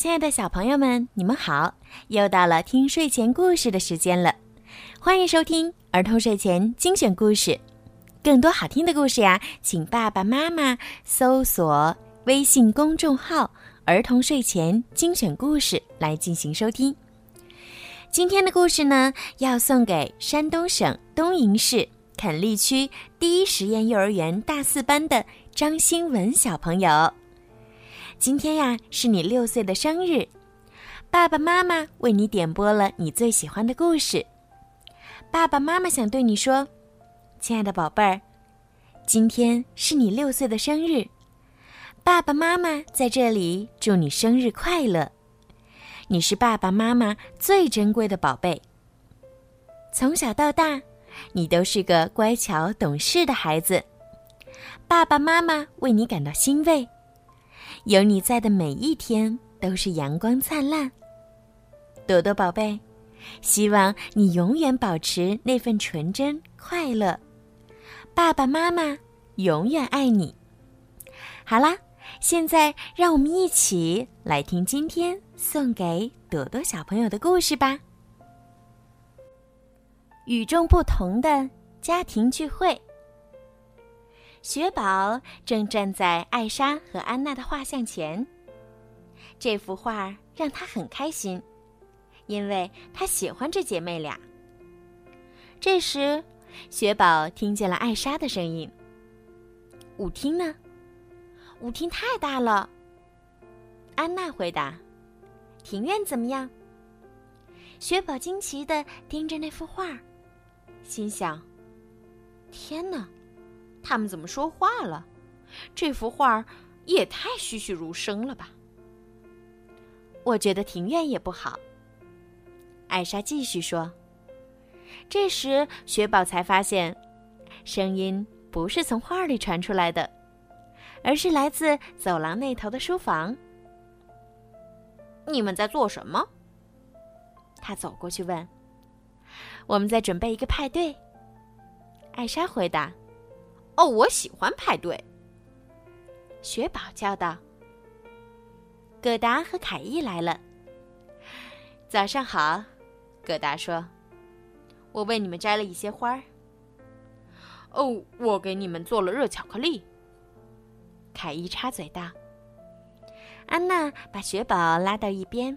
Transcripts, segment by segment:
亲爱的小朋友们，你们好！又到了听睡前故事的时间了，欢迎收听儿童睡前精选故事。更多好听的故事呀，请爸爸妈妈搜索微信公众号“儿童睡前精选故事”来进行收听。今天的故事呢，要送给山东省东营市垦利区第一实验幼儿园大四班的张新文小朋友。今天呀，是你六岁的生日，爸爸妈妈为你点播了你最喜欢的故事。爸爸妈妈想对你说，亲爱的宝贝儿，今天是你六岁的生日，爸爸妈妈在这里祝你生日快乐。你是爸爸妈妈最珍贵的宝贝。从小到大，你都是个乖巧懂事的孩子，爸爸妈妈为你感到欣慰。有你在的每一天都是阳光灿烂。朵朵宝贝，希望你永远保持那份纯真快乐。爸爸妈妈永远爱你。好啦，现在让我们一起来听今天送给朵朵小朋友的故事吧。与众不同的家庭聚会。雪宝正站在艾莎和安娜的画像前。这幅画让她很开心，因为她喜欢这姐妹俩。这时，雪宝听见了艾莎的声音：“舞厅呢？舞厅太大了。”安娜回答：“庭院怎么样？”雪宝惊奇的盯着那幅画，心想：“天哪！”他们怎么说话了？这幅画也太栩栩如生了吧！我觉得庭院也不好。艾莎继续说。这时，雪宝才发现，声音不是从画里传出来的，而是来自走廊那头的书房。你们在做什么？他走过去问。我们在准备一个派对。艾莎回答。哦，我喜欢派对。雪宝叫道：“葛达和凯伊来了。”早上好，葛达说：“我为你们摘了一些花儿。”哦，我给你们做了热巧克力。凯伊插嘴道。安娜把雪宝拉到一边。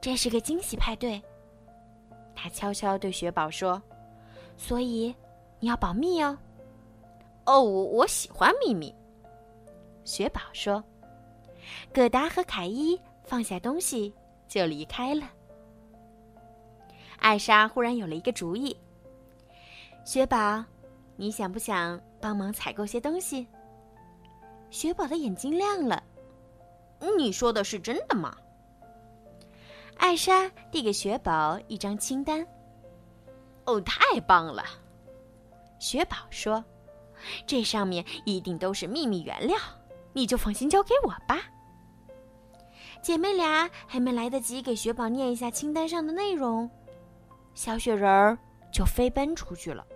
这是个惊喜派对，她悄悄对雪宝说：“所以你要保密哦。”哦，我喜欢秘密。雪宝说：“葛达和凯伊放下东西就离开了。”艾莎忽然有了一个主意：“雪宝，你想不想帮忙采购些东西？”雪宝的眼睛亮了：“你说的是真的吗？”艾莎递给雪宝一张清单。“哦，太棒了！”雪宝说。这上面一定都是秘密原料，你就放心交给我吧。姐妹俩还没来得及给雪宝念一下清单上的内容，小雪人儿就飞奔出去了。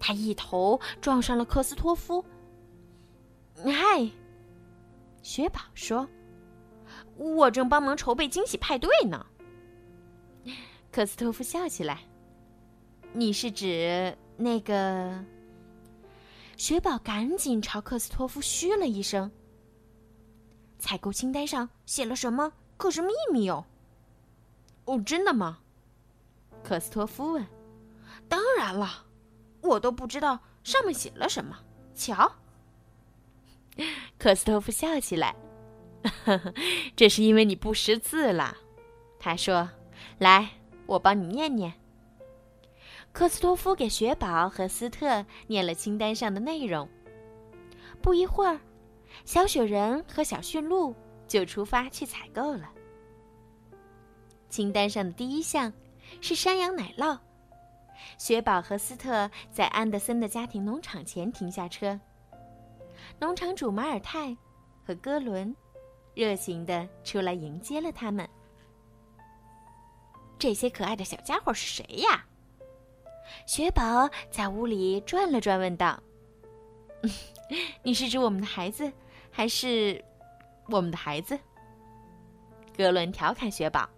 他一头撞上了克斯托夫。嗨，雪宝说：“我正帮忙筹备惊喜派对呢。”克斯托夫笑起来：“你是指那个？”雪宝赶紧朝克斯托夫嘘了一声。采购清单上写了什么？可是秘密哦。哦，真的吗？克斯托夫问。当然了，我都不知道上面写了什么。瞧，克斯托夫笑起来。这是因为你不识字了，他说。来，我帮你念念。科斯托夫给雪宝和斯特念了清单上的内容。不一会儿，小雪人和小驯鹿就出发去采购了。清单上的第一项是山羊奶酪。雪宝和斯特在安德森的家庭农场前停下车。农场主马尔泰和哥伦热情地出来迎接了他们。这些可爱的小家伙是谁呀？雪宝在屋里转了转，问道：“ 你是指我们的孩子，还是我们的孩子？”格伦调侃雪宝：“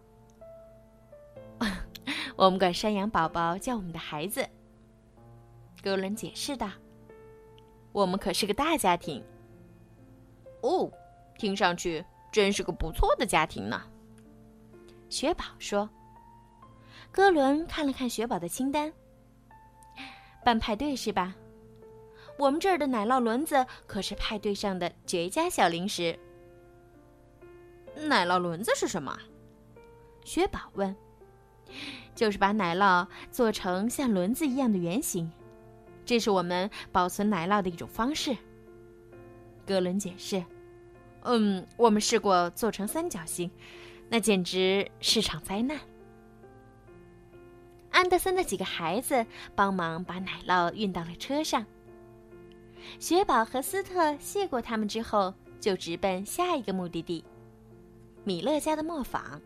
我们管山羊宝宝叫我们的孩子。”格伦解释道：“我们可是个大家庭。”哦，听上去真是个不错的家庭呢。雪宝说。哥伦看了看雪宝的清单。办派对是吧？我们这儿的奶酪轮子可是派对上的绝佳小零食。奶酪轮子是什么？雪宝问。就是把奶酪做成像轮子一样的圆形，这是我们保存奶酪的一种方式。格伦解释。嗯，我们试过做成三角形，那简直是场灾难。安德森的几个孩子帮忙把奶酪运到了车上。雪宝和斯特谢过他们之后，就直奔下一个目的地——米勒家的磨坊。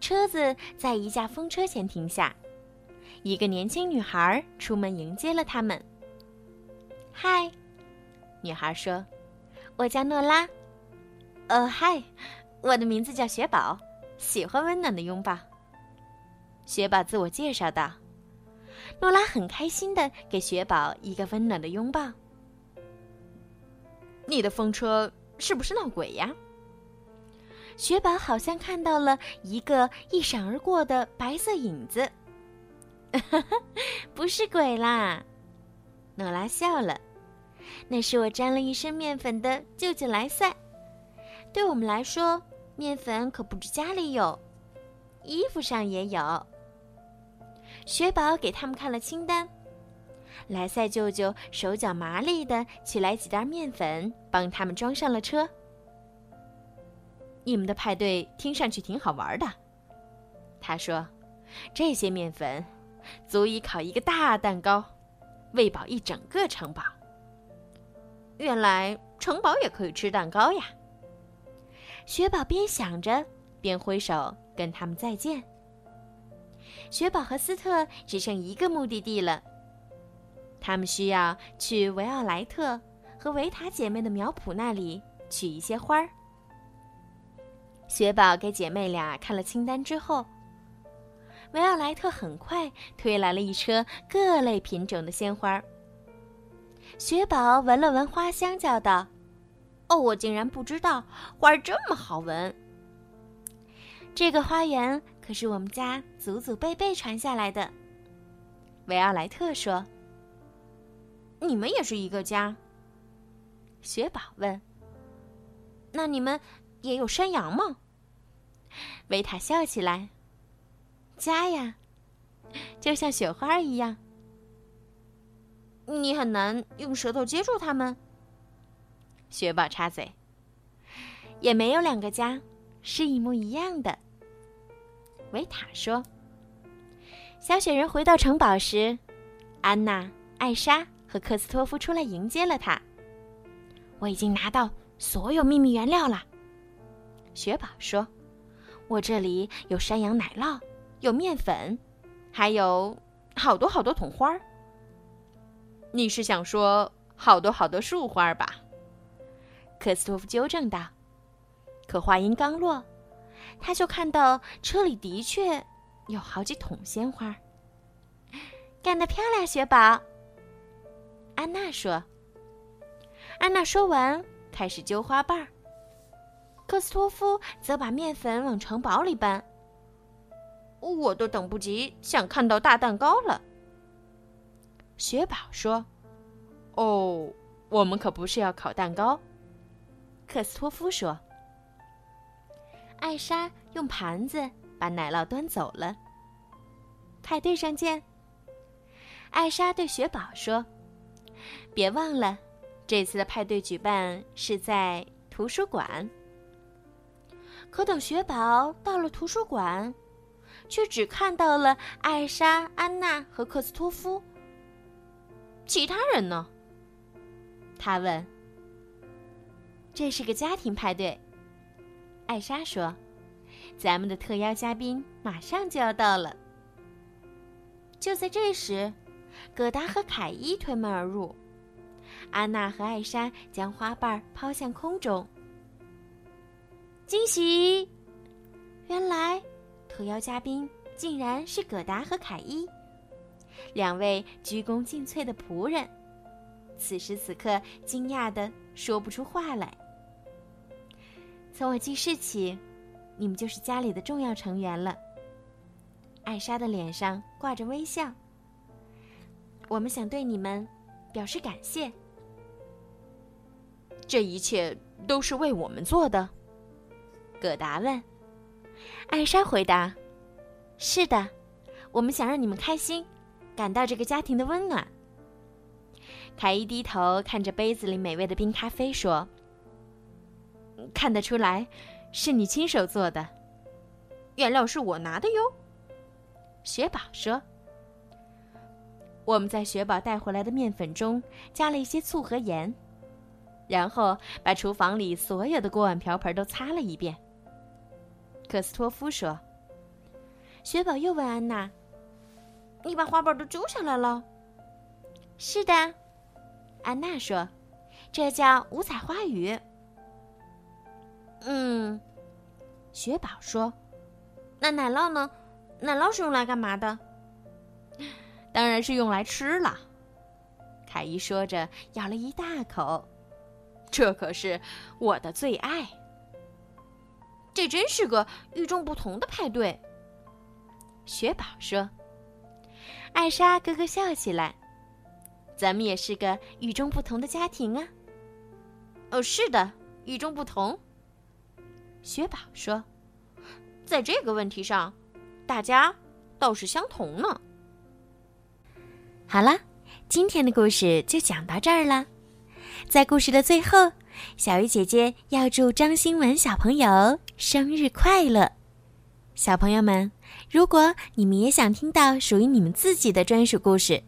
车子在一架风车前停下，一个年轻女孩出门迎接了他们。“嗨，”女孩说。我叫诺拉，呃，嗨，我的名字叫雪宝，喜欢温暖的拥抱。雪宝自我介绍道。诺拉很开心的给雪宝一个温暖的拥抱。你的风车是不是闹鬼呀？雪宝好像看到了一个一闪而过的白色影子。不是鬼啦，诺拉笑了。那是我沾了一身面粉的舅舅莱塞。对我们来说，面粉可不止家里有，衣服上也有。雪宝给他们看了清单。莱塞舅舅手脚麻利的取来几袋面粉，帮他们装上了车。你们的派对听上去挺好玩的，他说：“这些面粉足以烤一个大蛋糕，喂饱一整个城堡。”原来城堡也可以吃蛋糕呀！雪宝边想着，边挥手跟他们再见。雪宝和斯特只剩一个目的地了，他们需要去维奥莱特和维塔姐妹的苗圃那里取一些花儿。雪宝给姐妹俩看了清单之后，维奥莱特很快推来了一车各类品种的鲜花。雪宝闻了闻花香，叫道：“哦，我竟然不知道花儿这么好闻。这个花园是我们家祖祖辈辈传下来的。”维奥莱特说：“你们也是一个家？”雪宝问：“那你们也有山羊吗？”维塔笑起来：“家呀，就像雪花一样。”你很难用舌头接住它们。雪宝插嘴：“也没有两个家是一模一样的。”维塔说：“小雪人回到城堡时，安娜、艾莎和克斯托夫出来迎接了他。我已经拿到所有秘密原料了。”雪宝说：“我这里有山羊奶酪，有面粉，还有好多好多桶花儿。”你是想说好多好多树花吧？克斯托夫纠正道。可话音刚落，他就看到车里的确有好几桶鲜花。干得漂亮，雪宝！安娜说。安娜说完，开始揪花瓣儿。克斯托夫则把面粉往城堡里搬。我都等不及想看到大蛋糕了。雪宝说：“哦，我们可不是要烤蛋糕。”克斯托夫说。艾莎用盘子把奶酪端走了。派对上见。艾莎对雪宝说：“别忘了，这次的派对举办是在图书馆。”可等雪宝到了图书馆，却只看到了艾莎、安娜和克斯托夫。其他人呢？他问。这是个家庭派对，艾莎说：“咱们的特邀嘉宾马上就要到了。”就在这时，葛达和凯伊推门而入，安娜和艾莎将花瓣抛向空中。惊喜！原来特邀嘉宾竟然是葛达和凯伊，两位鞠躬尽瘁的仆人。此时此刻，惊讶的说不出话来。从我记事起，你们就是家里的重要成员了。艾莎的脸上挂着微笑。我们想对你们表示感谢。这一切都是为我们做的。葛达问。艾莎回答：“是的，我们想让你们开心，感到这个家庭的温暖。”凯伊低头看着杯子里美味的冰咖啡，说。看得出来，是你亲手做的。原料是我拿的哟。雪宝说：“我们在雪宝带回来的面粉中加了一些醋和盐，然后把厨房里所有的锅碗瓢盆都擦了一遍。”克斯托夫说。雪宝又问安娜：“你把花瓣都揪下来了？”“是的。”安娜说，“这叫五彩花语。”雪宝说：“那奶酪呢？奶酪是用来干嘛的？当然是用来吃了。”凯伊说着，咬了一大口。这可是我的最爱。这真是个与众不同的派对。雪宝说：“艾莎咯咯笑起来。咱们也是个与众不同的家庭啊。”哦，是的，与众不同。雪宝说：“在这个问题上，大家倒是相同呢。”好了，今天的故事就讲到这儿了。在故事的最后，小鱼姐姐要祝张新文小朋友生日快乐！小朋友们，如果你们也想听到属于你们自己的专属故事，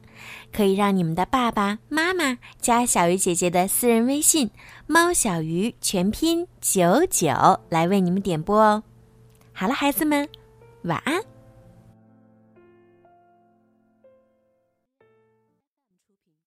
可以让你们的爸爸妈妈加小鱼姐姐的私人微信“猫小鱼”全拼九九来为你们点播哦。好了，孩子们，晚安。